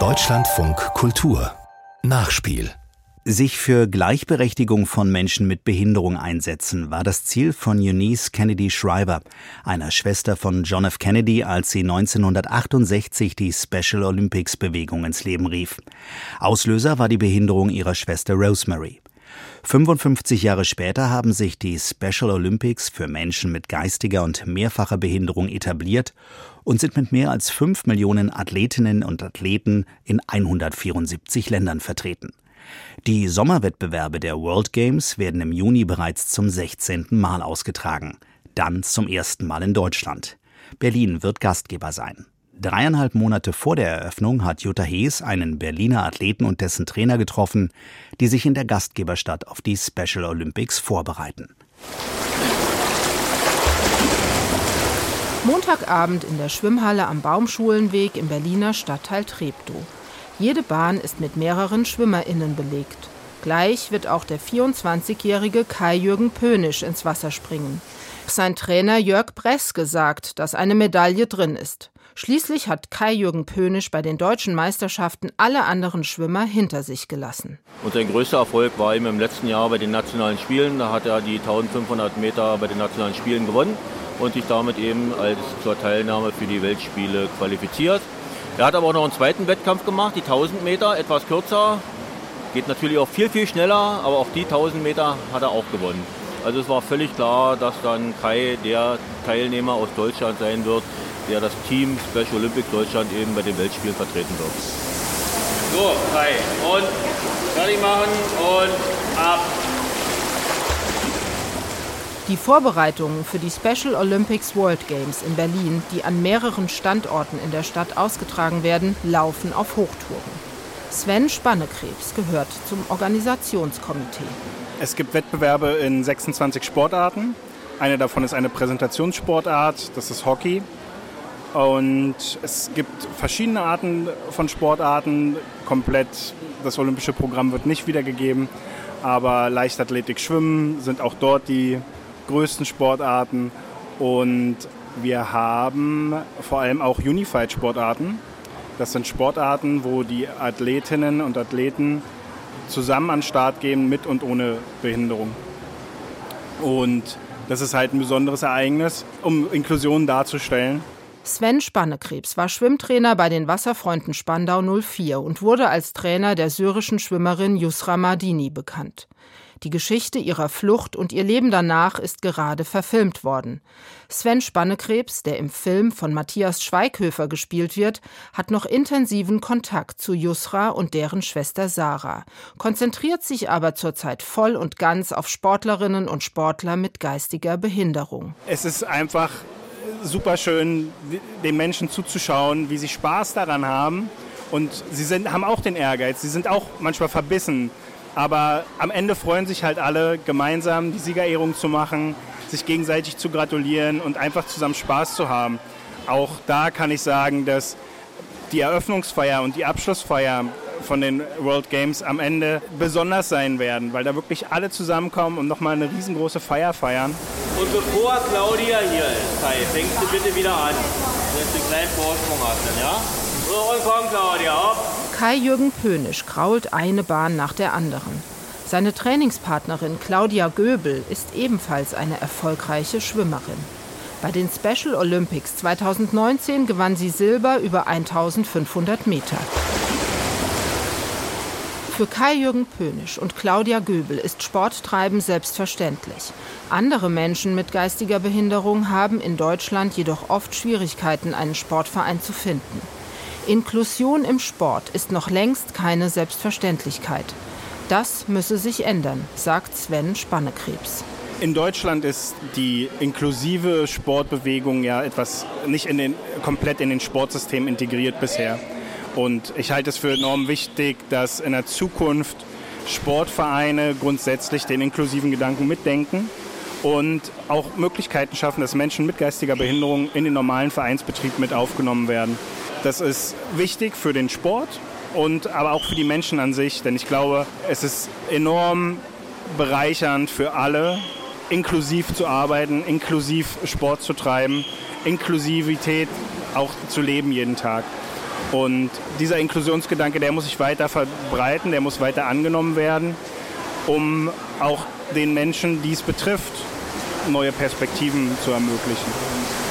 Deutschlandfunk Kultur Nachspiel sich für Gleichberechtigung von Menschen mit Behinderung einsetzen, war das Ziel von Eunice Kennedy Shriver, einer Schwester von John F. Kennedy, als sie 1968 die Special Olympics Bewegung ins Leben rief. Auslöser war die Behinderung ihrer Schwester Rosemary. 55 Jahre später haben sich die Special Olympics für Menschen mit geistiger und mehrfacher Behinderung etabliert und sind mit mehr als 5 Millionen Athletinnen und Athleten in 174 Ländern vertreten. Die Sommerwettbewerbe der World Games werden im Juni bereits zum 16. Mal ausgetragen, dann zum ersten Mal in Deutschland. Berlin wird Gastgeber sein. Dreieinhalb Monate vor der Eröffnung hat Jutta Hees einen Berliner Athleten und dessen Trainer getroffen, die sich in der Gastgeberstadt auf die Special Olympics vorbereiten. Montagabend in der Schwimmhalle am Baumschulenweg im Berliner Stadtteil Treptow. Jede Bahn ist mit mehreren SchwimmerInnen belegt. Gleich wird auch der 24-jährige Kai-Jürgen Pönisch ins Wasser springen. Sein Trainer Jörg Bress gesagt, dass eine Medaille drin ist. Schließlich hat Kai-Jürgen Pönisch bei den deutschen Meisterschaften alle anderen Schwimmer hinter sich gelassen. Und sein größter Erfolg war ihm im letzten Jahr bei den nationalen Spielen. Da hat er die 1500 Meter bei den nationalen Spielen gewonnen und sich damit eben als zur Teilnahme für die Weltspiele qualifiziert. Er hat aber auch noch einen zweiten Wettkampf gemacht, die 1000 Meter, etwas kürzer. Geht natürlich auch viel, viel schneller, aber auch die 1000 Meter hat er auch gewonnen. Also es war völlig klar, dass dann Kai der Teilnehmer aus Deutschland sein wird, der das Team Special Olympics Deutschland eben bei den Weltspielen vertreten wird. So, Kai, und fertig machen und ab. Die Vorbereitungen für die Special Olympics World Games in Berlin, die an mehreren Standorten in der Stadt ausgetragen werden, laufen auf Hochtouren. Sven Spannekrebs gehört zum Organisationskomitee. Es gibt Wettbewerbe in 26 Sportarten. Eine davon ist eine Präsentationssportart, das ist Hockey. Und es gibt verschiedene Arten von Sportarten. Komplett das olympische Programm wird nicht wiedergegeben. Aber Leichtathletik, Schwimmen sind auch dort die größten Sportarten. Und wir haben vor allem auch Unified-Sportarten. Das sind Sportarten, wo die Athletinnen und Athleten zusammen an den Start gehen, mit und ohne Behinderung. Und das ist halt ein besonderes Ereignis, um Inklusion darzustellen. Sven Spannekrebs war Schwimmtrainer bei den Wasserfreunden Spandau 04 und wurde als Trainer der syrischen Schwimmerin Yusra Mardini bekannt. Die Geschichte ihrer Flucht und ihr Leben danach ist gerade verfilmt worden. Sven Spannekrebs, der im Film von Matthias Schweighöfer gespielt wird, hat noch intensiven Kontakt zu Yusra und deren Schwester Sarah, konzentriert sich aber zurzeit voll und ganz auf Sportlerinnen und Sportler mit geistiger Behinderung. Es ist einfach super schön, den Menschen zuzuschauen, wie sie Spaß daran haben. Und sie sind, haben auch den Ehrgeiz, sie sind auch manchmal verbissen. Aber am Ende freuen sich halt alle, gemeinsam die Siegerehrung zu machen, sich gegenseitig zu gratulieren und einfach zusammen Spaß zu haben. Auch da kann ich sagen, dass die Eröffnungsfeier und die Abschlussfeier von den World Games am Ende besonders sein werden, weil da wirklich alle zusammenkommen und nochmal eine riesengroße Feier feiern. Und bevor Claudia hier ist, Kai, fängst du bitte wieder an, wenn du einen kleinen Vorsprung hast, ja? So, und komm, Claudia, hopp. Kai-Jürgen Pönisch krault eine Bahn nach der anderen. Seine Trainingspartnerin Claudia Göbel ist ebenfalls eine erfolgreiche Schwimmerin. Bei den Special Olympics 2019 gewann sie Silber über 1500 Meter. Für Kai-Jürgen Pönisch und Claudia Göbel ist Sporttreiben selbstverständlich. Andere Menschen mit geistiger Behinderung haben in Deutschland jedoch oft Schwierigkeiten, einen Sportverein zu finden. Inklusion im Sport ist noch längst keine Selbstverständlichkeit. Das müsse sich ändern, sagt Sven Spannekrebs. In Deutschland ist die inklusive Sportbewegung ja etwas nicht in den, komplett in den Sportsystem integriert bisher. Und ich halte es für enorm wichtig, dass in der Zukunft Sportvereine grundsätzlich den inklusiven Gedanken mitdenken und auch Möglichkeiten schaffen, dass Menschen mit geistiger Behinderung in den normalen Vereinsbetrieb mit aufgenommen werden. Das ist wichtig für den Sport und aber auch für die Menschen an sich, denn ich glaube, es ist enorm bereichernd für alle, inklusiv zu arbeiten, inklusiv Sport zu treiben. Inklusivität auch zu leben jeden Tag. Und dieser Inklusionsgedanke, der muss sich weiter verbreiten, der muss weiter angenommen werden, um auch den Menschen, die es betrifft, neue Perspektiven zu ermöglichen.